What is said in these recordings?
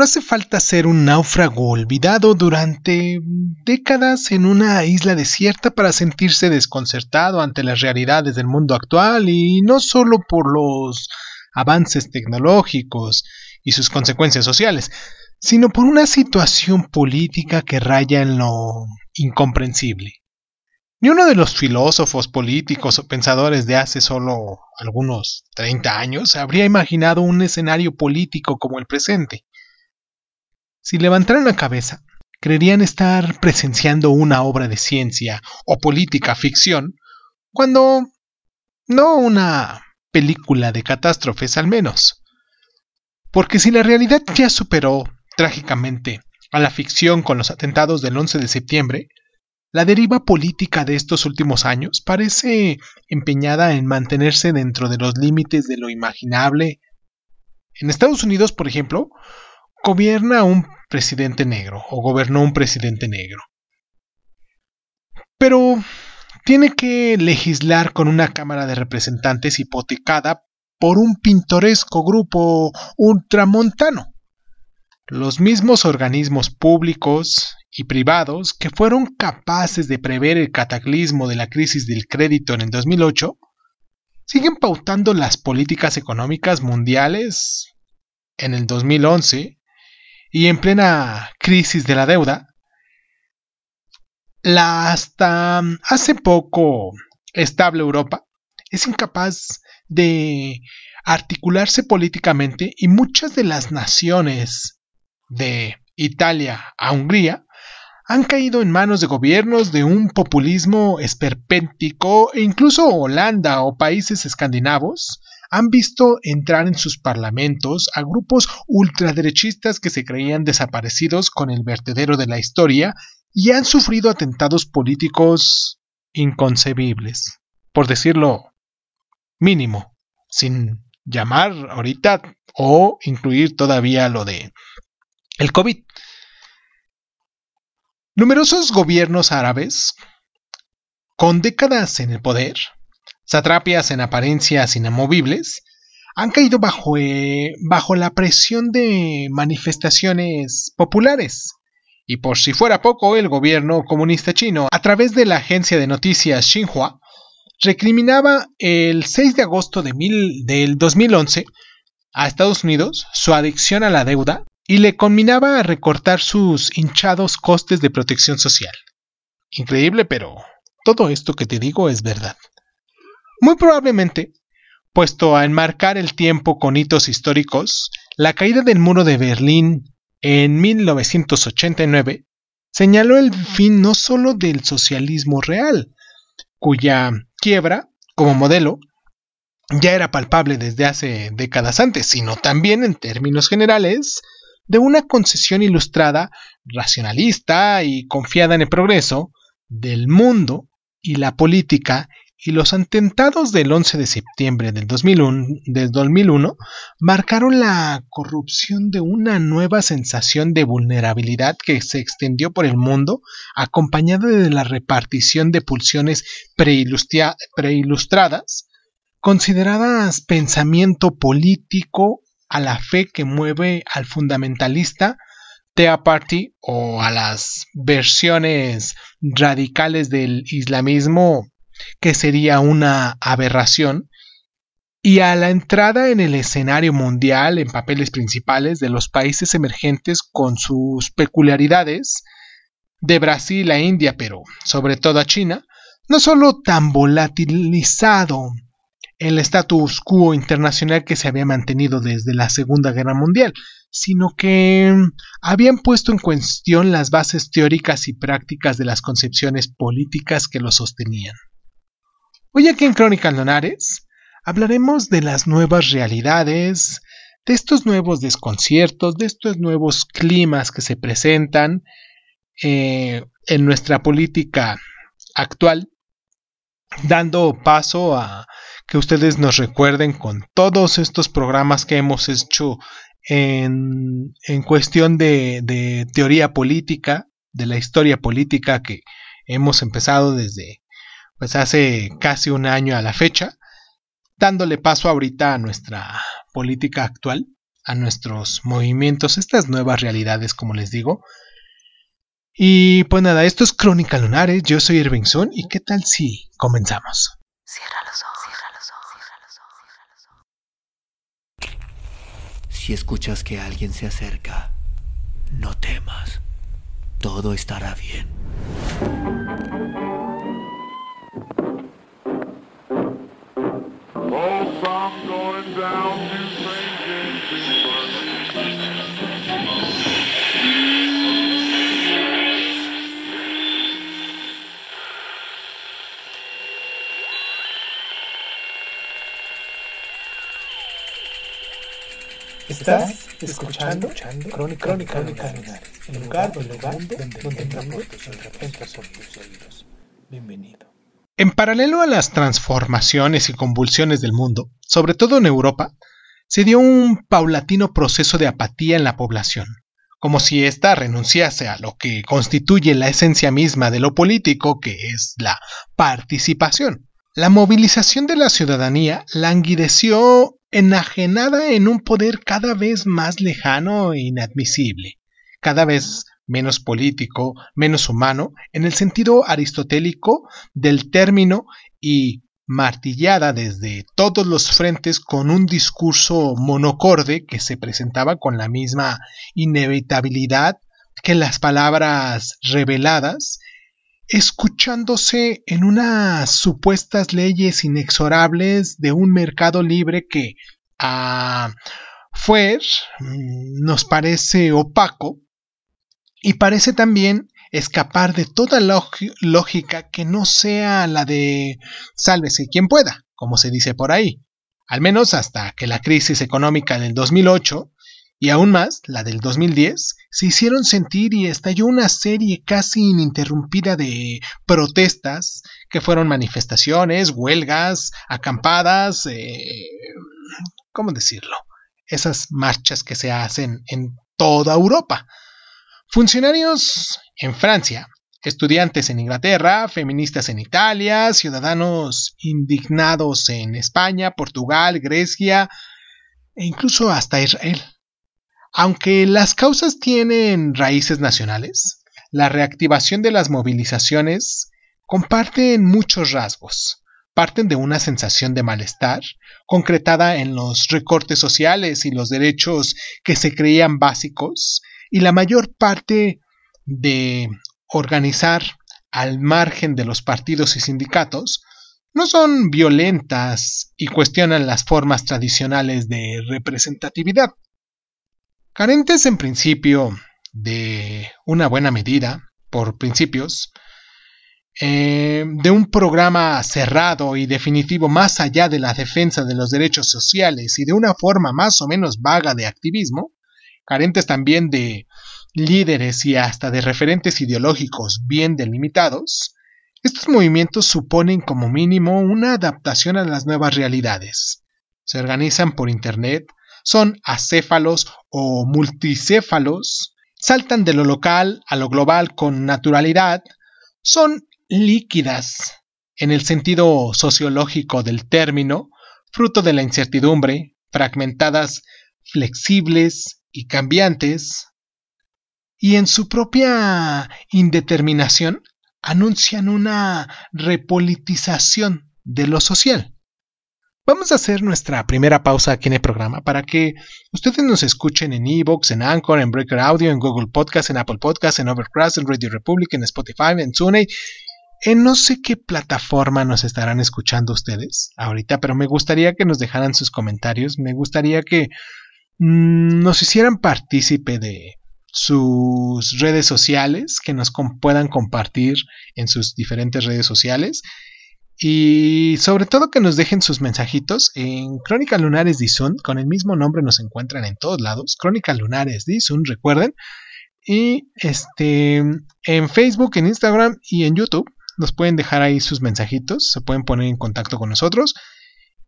No hace falta ser un náufrago olvidado durante décadas en una isla desierta para sentirse desconcertado ante las realidades del mundo actual y no solo por los avances tecnológicos y sus consecuencias sociales, sino por una situación política que raya en lo incomprensible. Ni uno de los filósofos políticos o pensadores de hace solo algunos 30 años habría imaginado un escenario político como el presente. Si levantaran la cabeza, creerían estar presenciando una obra de ciencia o política ficción, cuando no una película de catástrofes al menos. Porque si la realidad ya superó trágicamente a la ficción con los atentados del 11 de septiembre, la deriva política de estos últimos años parece empeñada en mantenerse dentro de los límites de lo imaginable. En Estados Unidos, por ejemplo, gobierna un presidente negro o gobernó un presidente negro. Pero tiene que legislar con una Cámara de Representantes hipotecada por un pintoresco grupo ultramontano. Los mismos organismos públicos y privados que fueron capaces de prever el cataclismo de la crisis del crédito en el 2008, siguen pautando las políticas económicas mundiales en el 2011 y en plena crisis de la deuda, la hasta hace poco estable Europa es incapaz de articularse políticamente y muchas de las naciones de Italia a Hungría han caído en manos de gobiernos de un populismo esperpéntico e incluso Holanda o países escandinavos han visto entrar en sus parlamentos a grupos ultraderechistas que se creían desaparecidos con el vertedero de la historia y han sufrido atentados políticos inconcebibles, por decirlo mínimo, sin llamar ahorita o incluir todavía lo de el COVID. Numerosos gobiernos árabes, con décadas en el poder, satrapias en apariencias inamovibles, han caído bajo, eh, bajo la presión de manifestaciones populares. Y por si fuera poco, el gobierno comunista chino, a través de la agencia de noticias Xinhua, recriminaba el 6 de agosto de del 2011 a Estados Unidos su adicción a la deuda y le conminaba a recortar sus hinchados costes de protección social. Increíble, pero todo esto que te digo es verdad. Muy probablemente, puesto a enmarcar el tiempo con hitos históricos, la caída del muro de Berlín en 1989 señaló el fin no solo del socialismo real, cuya quiebra, como modelo, ya era palpable desde hace décadas antes, sino también en términos generales de una concesión ilustrada, racionalista y confiada en el progreso del mundo y la política y los atentados del 11 de septiembre del 2001, del 2001 marcaron la corrupción de una nueva sensación de vulnerabilidad que se extendió por el mundo, acompañada de la repartición de pulsiones preilustradas, consideradas pensamiento político a la fe que mueve al fundamentalista Tea Party o a las versiones radicales del islamismo que sería una aberración y a la entrada en el escenario mundial en papeles principales de los países emergentes con sus peculiaridades de Brasil a India pero sobre todo a China no solo tan volatilizado el status quo internacional que se había mantenido desde la Segunda Guerra Mundial, sino que habían puesto en cuestión las bases teóricas y prácticas de las concepciones políticas que lo sostenían. Hoy aquí en Crónicas Lonares hablaremos de las nuevas realidades, de estos nuevos desconciertos, de estos nuevos climas que se presentan eh, en nuestra política actual, dando paso a que ustedes nos recuerden con todos estos programas que hemos hecho en, cuestión de, teoría política, de la historia política que hemos empezado desde pues hace casi un año a la fecha, dándole paso ahorita a nuestra política actual, a nuestros movimientos, estas nuevas realidades, como les digo. Y pues nada, esto es Crónica Lunares, yo soy Irving Sun y qué tal si comenzamos. Cierra los ojos, cierra los ojos, cierra los ojos, cierra los ojos. Si escuchas que alguien se acerca, no temas, todo estará bien. Estás escuchando, Crónica, Crónica, Crónica el lugar, el lugar donde, donde, donde por tus oídos. Bienvenido. En paralelo a las transformaciones y convulsiones del mundo, sobre todo en Europa, se dio un paulatino proceso de apatía en la población, como si ésta renunciase a lo que constituye la esencia misma de lo político, que es la participación. La movilización de la ciudadanía languideció enajenada en un poder cada vez más lejano e inadmisible, cada vez menos político, menos humano, en el sentido aristotélico del término y martillada desde todos los frentes con un discurso monocorde que se presentaba con la misma inevitabilidad que las palabras reveladas escuchándose en unas supuestas leyes inexorables de un mercado libre que a Fuer mm, nos parece opaco y parece también escapar de toda lógica que no sea la de sálvese quien pueda, como se dice por ahí, al menos hasta que la crisis económica del 2008 y aún más la del 2010 se hicieron sentir y estalló una serie casi ininterrumpida de protestas que fueron manifestaciones, huelgas, acampadas, eh, ¿cómo decirlo? Esas marchas que se hacen en toda Europa. Funcionarios en Francia, estudiantes en Inglaterra, feministas en Italia, ciudadanos indignados en España, Portugal, Grecia e incluso hasta Israel. Aunque las causas tienen raíces nacionales, la reactivación de las movilizaciones comparten muchos rasgos. Parten de una sensación de malestar, concretada en los recortes sociales y los derechos que se creían básicos, y la mayor parte de organizar al margen de los partidos y sindicatos no son violentas y cuestionan las formas tradicionales de representatividad. Carentes en principio de una buena medida, por principios, eh, de un programa cerrado y definitivo más allá de la defensa de los derechos sociales y de una forma más o menos vaga de activismo, carentes también de líderes y hasta de referentes ideológicos bien delimitados, estos movimientos suponen como mínimo una adaptación a las nuevas realidades. Se organizan por Internet, son acéfalos o multicéfalos, saltan de lo local a lo global con naturalidad, son líquidas en el sentido sociológico del término, fruto de la incertidumbre, fragmentadas, flexibles y cambiantes, y en su propia indeterminación anuncian una repolitización de lo social. Vamos a hacer nuestra primera pausa aquí en el programa para que ustedes nos escuchen en Evox, en Anchor, en Breaker Audio, en Google Podcast, en Apple Podcast, en Overcast, en Radio Republic, en Spotify, en Sunny. En no sé qué plataforma nos estarán escuchando ustedes ahorita, pero me gustaría que nos dejaran sus comentarios. Me gustaría que mm, nos hicieran partícipe de sus redes sociales, que nos puedan compartir en sus diferentes redes sociales y sobre todo que nos dejen sus mensajitos en Crónica Lunares Dizun, con el mismo nombre nos encuentran en todos lados, Crónica Lunares Dizun, recuerden. Y este en Facebook, en Instagram y en YouTube nos pueden dejar ahí sus mensajitos, se pueden poner en contacto con nosotros.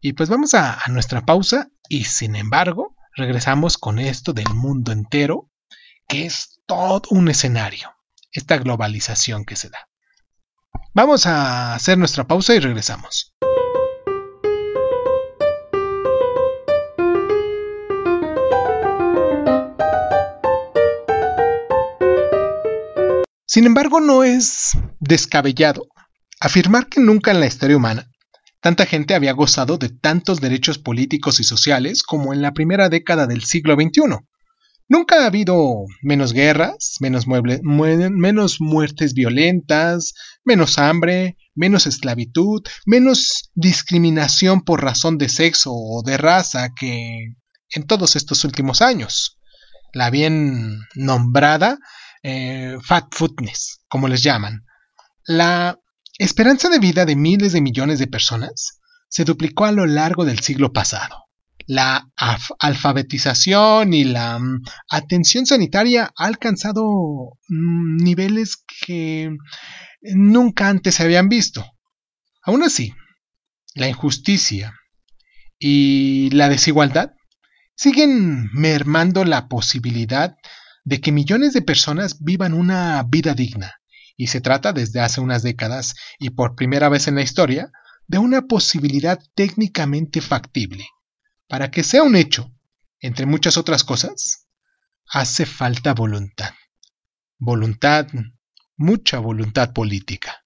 Y pues vamos a, a nuestra pausa y sin embargo regresamos con esto del mundo entero, que es todo un escenario, esta globalización que se da. Vamos a hacer nuestra pausa y regresamos. Sin embargo, no es descabellado afirmar que nunca en la historia humana tanta gente había gozado de tantos derechos políticos y sociales como en la primera década del siglo XXI, Nunca ha habido menos guerras, menos, menos muertes violentas, menos hambre, menos esclavitud, menos discriminación por razón de sexo o de raza que en todos estos últimos años. La bien nombrada eh, fat foodness, como les llaman. La esperanza de vida de miles de millones de personas se duplicó a lo largo del siglo pasado la alfabetización y la mm, atención sanitaria ha alcanzado mm, niveles que nunca antes se habían visto. Aún así, la injusticia y la desigualdad siguen mermando la posibilidad de que millones de personas vivan una vida digna, y se trata desde hace unas décadas y por primera vez en la historia de una posibilidad técnicamente factible. Para que sea un hecho, entre muchas otras cosas, hace falta voluntad. Voluntad, mucha voluntad política.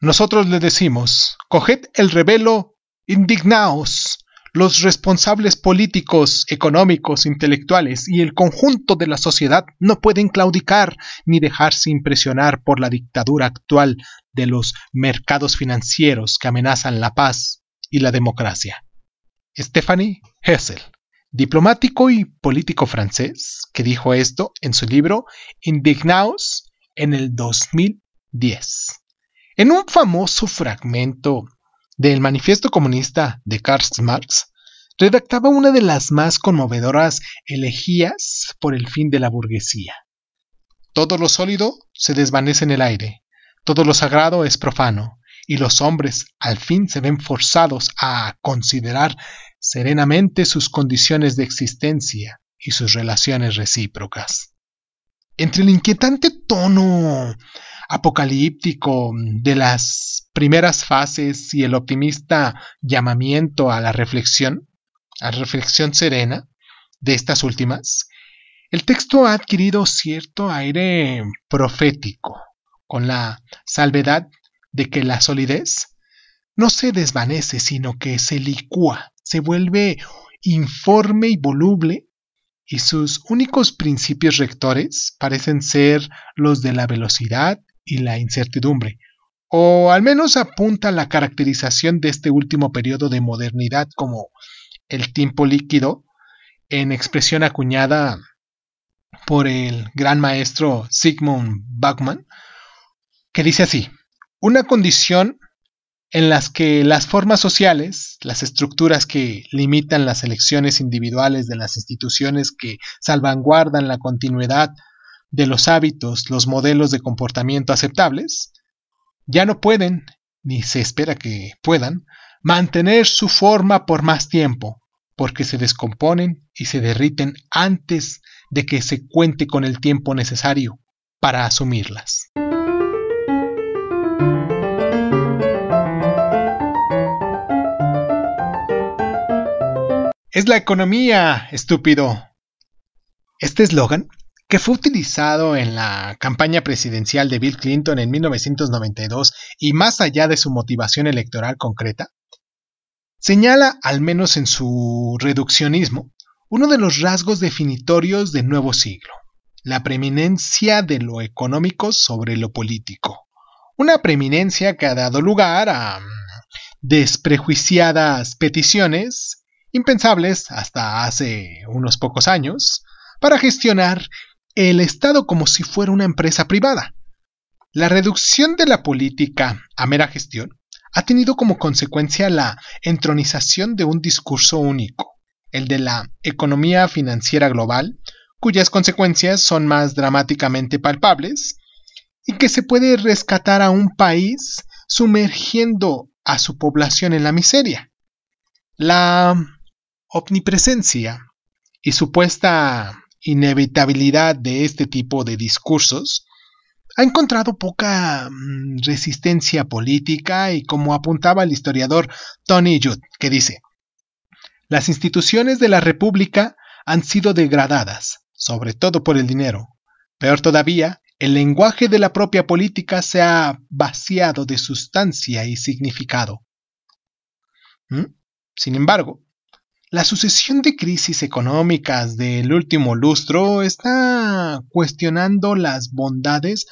Nosotros le decimos, coged el revelo, indignaos, los responsables políticos, económicos, intelectuales y el conjunto de la sociedad no pueden claudicar ni dejarse impresionar por la dictadura actual de los mercados financieros que amenazan la paz y la democracia. Stephanie Hessel, diplomático y político francés, que dijo esto en su libro Indignaos en el 2010. En un famoso fragmento del Manifiesto Comunista de Karl Marx, redactaba una de las más conmovedoras elegías por el fin de la burguesía. Todo lo sólido se desvanece en el aire, todo lo sagrado es profano, y los hombres al fin se ven forzados a considerar serenamente sus condiciones de existencia y sus relaciones recíprocas. Entre el inquietante tono apocalíptico de las primeras fases y el optimista llamamiento a la reflexión, a reflexión serena de estas últimas, el texto ha adquirido cierto aire profético, con la salvedad de que la solidez no se desvanece, sino que se licúa, se vuelve informe y voluble, y sus únicos principios rectores parecen ser los de la velocidad y la incertidumbre, o al menos apunta la caracterización de este último periodo de modernidad como el tiempo líquido, en expresión acuñada por el gran maestro Sigmund Bachmann, que dice así, una condición en las que las formas sociales, las estructuras que limitan las elecciones individuales de las instituciones que salvaguardan la continuidad de los hábitos, los modelos de comportamiento aceptables, ya no pueden, ni se espera que puedan, mantener su forma por más tiempo, porque se descomponen y se derriten antes de que se cuente con el tiempo necesario para asumirlas. Es la economía, estúpido. Este eslogan que fue utilizado en la campaña presidencial de Bill Clinton en 1992 y más allá de su motivación electoral concreta, señala, al menos en su reduccionismo, uno de los rasgos definitorios del nuevo siglo, la preeminencia de lo económico sobre lo político. Una preeminencia que ha dado lugar a desprejuiciadas peticiones, impensables hasta hace unos pocos años, para gestionar el Estado como si fuera una empresa privada. La reducción de la política a mera gestión ha tenido como consecuencia la entronización de un discurso único, el de la economía financiera global, cuyas consecuencias son más dramáticamente palpables, y que se puede rescatar a un país sumergiendo a su población en la miseria. La omnipresencia y supuesta inevitabilidad de este tipo de discursos ha encontrado poca mm, resistencia política y como apuntaba el historiador Tony Judd, que dice, las instituciones de la República han sido degradadas, sobre todo por el dinero. Peor todavía, el lenguaje de la propia política se ha vaciado de sustancia y significado. ¿Mm? Sin embargo, la sucesión de crisis económicas del último lustro está cuestionando las bondades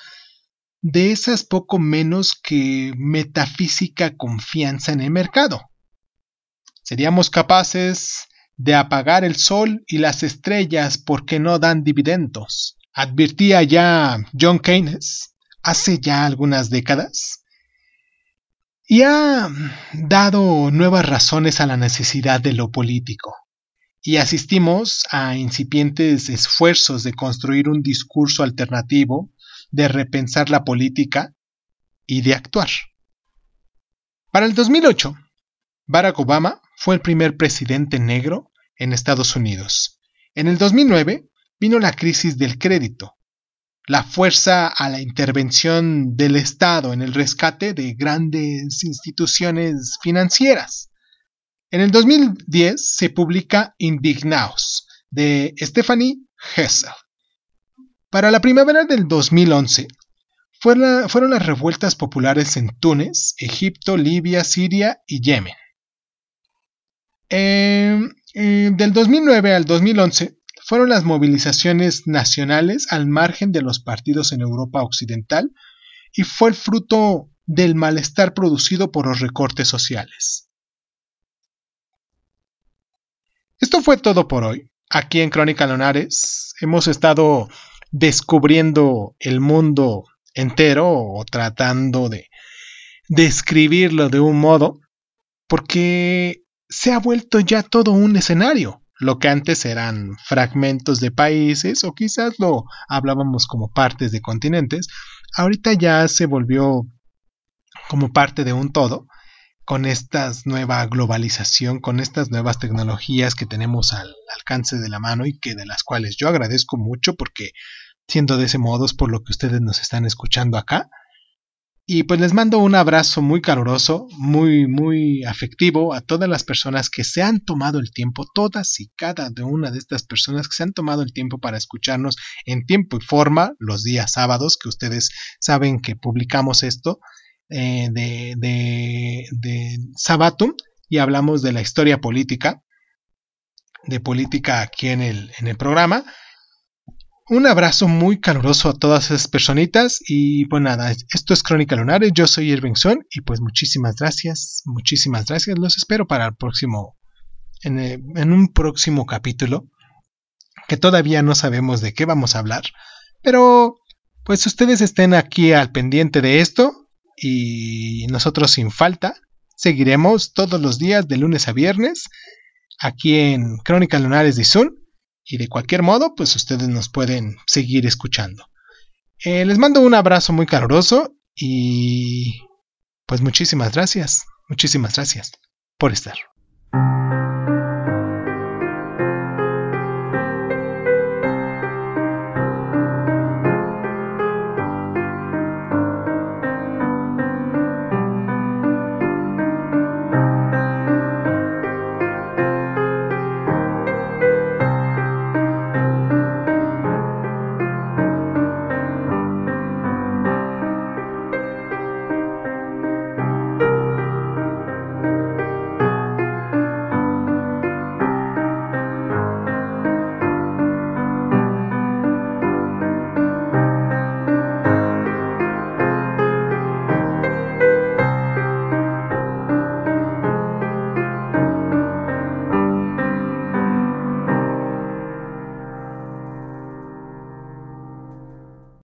de esas poco menos que metafísica confianza en el mercado. Seríamos capaces de apagar el sol y las estrellas porque no dan dividendos. Advirtía ya John Keynes hace ya algunas décadas y ha dado nuevas razones a la necesidad de lo político. Y asistimos a incipientes esfuerzos de construir un discurso alternativo, de repensar la política y de actuar. Para el 2008, Barack Obama fue el primer presidente negro en Estados Unidos. En el 2009 vino la crisis del crédito, la fuerza a la intervención del Estado en el rescate de grandes instituciones financieras. En el 2010 se publica Indignaos de Stephanie Hessel. Para la primavera del 2011 fueron las revueltas populares en Túnez, Egipto, Libia, Siria y Yemen. Em, eh, del 2009 al 2011 fueron las movilizaciones nacionales al margen de los partidos en Europa Occidental y fue el fruto del malestar producido por los recortes sociales. Esto fue todo por hoy. Aquí en Crónica Lonares hemos estado descubriendo el mundo entero o tratando de describirlo de un modo porque se ha vuelto ya todo un escenario. Lo que antes eran fragmentos de países o quizás lo hablábamos como partes de continentes, ahorita ya se volvió como parte de un todo con esta nueva globalización, con estas nuevas tecnologías que tenemos al alcance de la mano y que de las cuales yo agradezco mucho porque siendo de ese modo es por lo que ustedes nos están escuchando acá. Y pues les mando un abrazo muy caluroso, muy, muy afectivo a todas las personas que se han tomado el tiempo, todas y cada de una de estas personas que se han tomado el tiempo para escucharnos en tiempo y forma los días sábados, que ustedes saben que publicamos esto eh, de, de, de Sabatum y hablamos de la historia política, de política aquí en el, en el programa. Un abrazo muy caluroso a todas esas personitas y pues nada, esto es Crónica Lunares, yo soy Irving Son y pues muchísimas gracias, muchísimas gracias, los espero para el próximo, en, eh, en un próximo capítulo, que todavía no sabemos de qué vamos a hablar, pero pues ustedes estén aquí al pendiente de esto y nosotros sin falta seguiremos todos los días de lunes a viernes aquí en Crónica Lunares de Zoom y de cualquier modo, pues ustedes nos pueden seguir escuchando. Eh, les mando un abrazo muy caluroso y pues muchísimas gracias, muchísimas gracias por estar.